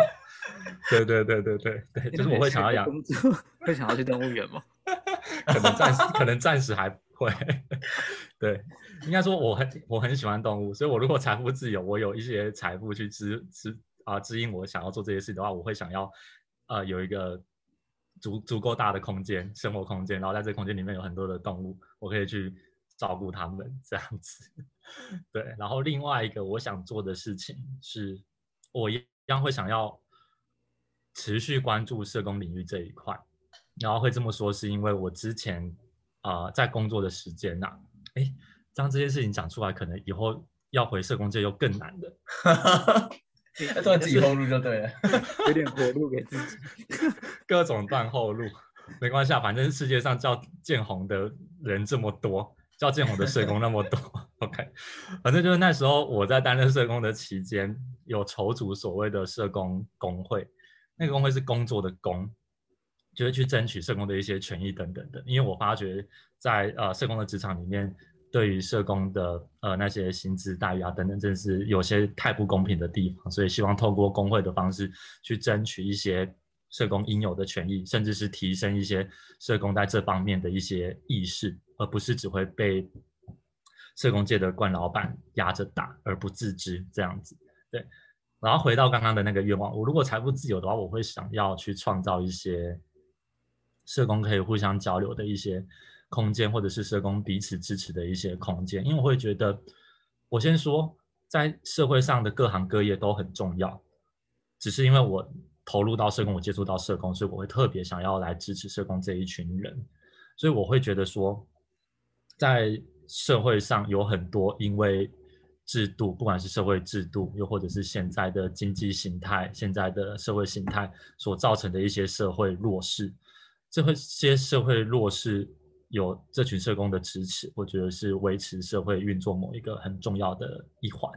对对对对对对，就是我会想要养，会想要去动物园吗？可能暂时，可能暂时还不会。对，应该说我很我很喜欢动物，所以我如果财富自由，我有一些财富去支支啊支应我想要做这些事的话，我会想要呃有一个足足够大的空间，生活空间，然后在这个空间里面有很多的动物，我可以去。照顾它们这样子，对。然后另外一个我想做的事情是，我一样会想要持续关注社工领域这一块。然后会这么说，是因为我之前啊在工作的时间呐，哎，将这些事情讲出来，可能以后要回社工界又更难的。断自己后路就对了，有点活路给自己，各种断后路，没关系啊，反正世界上叫建红的人这么多。叫建宏的社工那么多，OK，反正就是那时候我在担任社工的期间，有筹组所谓的社工工会，那个工会是工作的工，就是去争取社工的一些权益等等的。因为我发觉在呃社工的职场里面，对于社工的呃那些薪资待遇啊等等，真是有些太不公平的地方，所以希望透过工会的方式去争取一些社工应有的权益，甚至是提升一些社工在这方面的一些意识。而不是只会被社工界的惯老板压着打而不自知这样子，对。然后回到刚刚的那个愿望，我如果财富自由的话，我会想要去创造一些社工可以互相交流的一些空间，或者是社工彼此支持的一些空间。因为我会觉得，我先说，在社会上的各行各业都很重要，只是因为我投入到社工，我接触到社工，所以我会特别想要来支持社工这一群人，所以我会觉得说。在社会上有很多因为制度，不管是社会制度，又或者是现在的经济形态、现在的社会形态所造成的一些社会弱势，这些社会弱势有这群社工的支持，我觉得是维持社会运作某一个很重要的一环。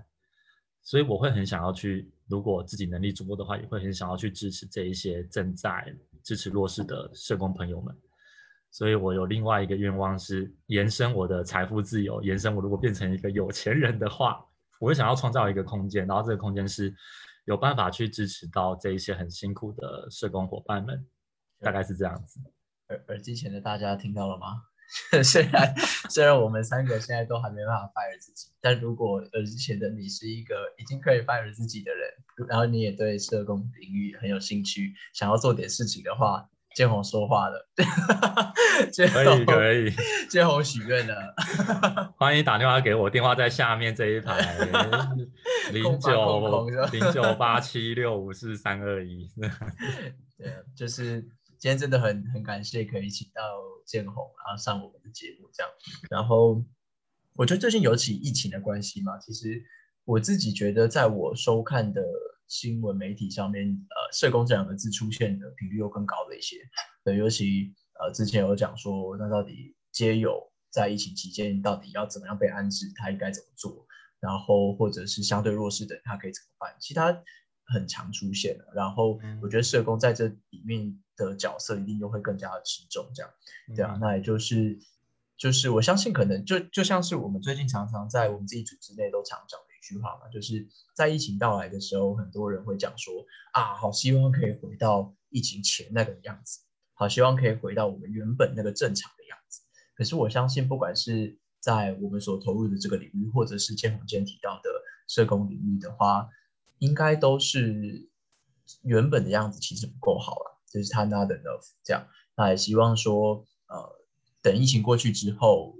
所以我会很想要去，如果自己能力足够的话，也会很想要去支持这一些正在支持弱势的社工朋友们。所以我有另外一个愿望是延伸我的财富自由，延伸我如果变成一个有钱人的话，我会想要创造一个空间，然后这个空间是有办法去支持到这一些很辛苦的社工伙伴们，大概是这样子。耳耳机前的大家听到了吗？虽然虽然我们三个现在都还没办法 fire 自己，但如果耳机前的你是一个已经可以 fire 自己的人，然后你也对社工领域很有兴趣，想要做点事情的话。建宏说话的，可以可以，建宏许愿的，欢迎打电话给我，电话在下面这一排，零九零九八七六五四三二一。对，就是今天真的很很感谢可以请到建宏，然后上我们的节目这样。然后我觉得最近尤其疫情的关系嘛，其实我自己觉得在我收看的。新闻媒体上面，呃，社工这两个字出现的频率又更高了一些。对，尤其呃，之前有讲说，那到底街友在疫情期间到底要怎么样被安置，他应该怎么做？然后或者是相对弱势的他可以怎么办？其他很常出现的。然后我觉得社工在这里面的角色一定就会更加的持重，这样对啊。那也就是就是我相信可能就就像是我们最近常常在我们自己组织内都常讲的一句话嘛，就是在疫情到来的时候，很多人会讲说啊，好希望可以回到疫情前那个样子，好希望可以回到我们原本那个正常的样子。可是我相信，不管是在我们所投入的这个领域，或者是建宏今天提到的社工领域的话，应该都是原本的样子，其实不够好了，就是他 not enough 这样。那也希望说，呃，等疫情过去之后，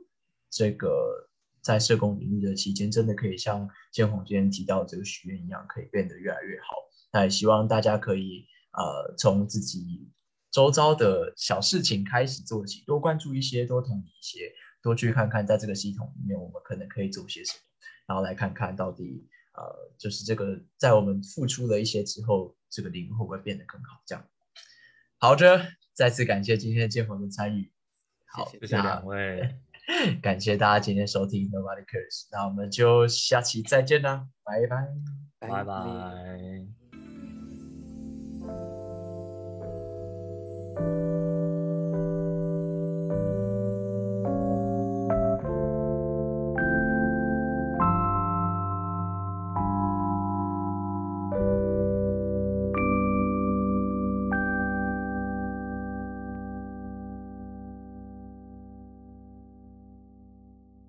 这个在社工领域的期间，真的可以像建宏今天提到这个许愿一样，可以变得越来越好。那也希望大家可以，呃，从自己周遭的小事情开始做起，多关注一些，多同理一些。多去看看，在这个系统里面，我们可能可以做些什么，然后来看看到底，呃，就是这个在我们付出了一些之后，这个领域会不会变得更好？这样，好的，再次感谢今天的建宏的参与，好，谢谢两位，感谢大家今天收听 Nobody Cares，那我们就下期再见啦，拜拜，拜拜。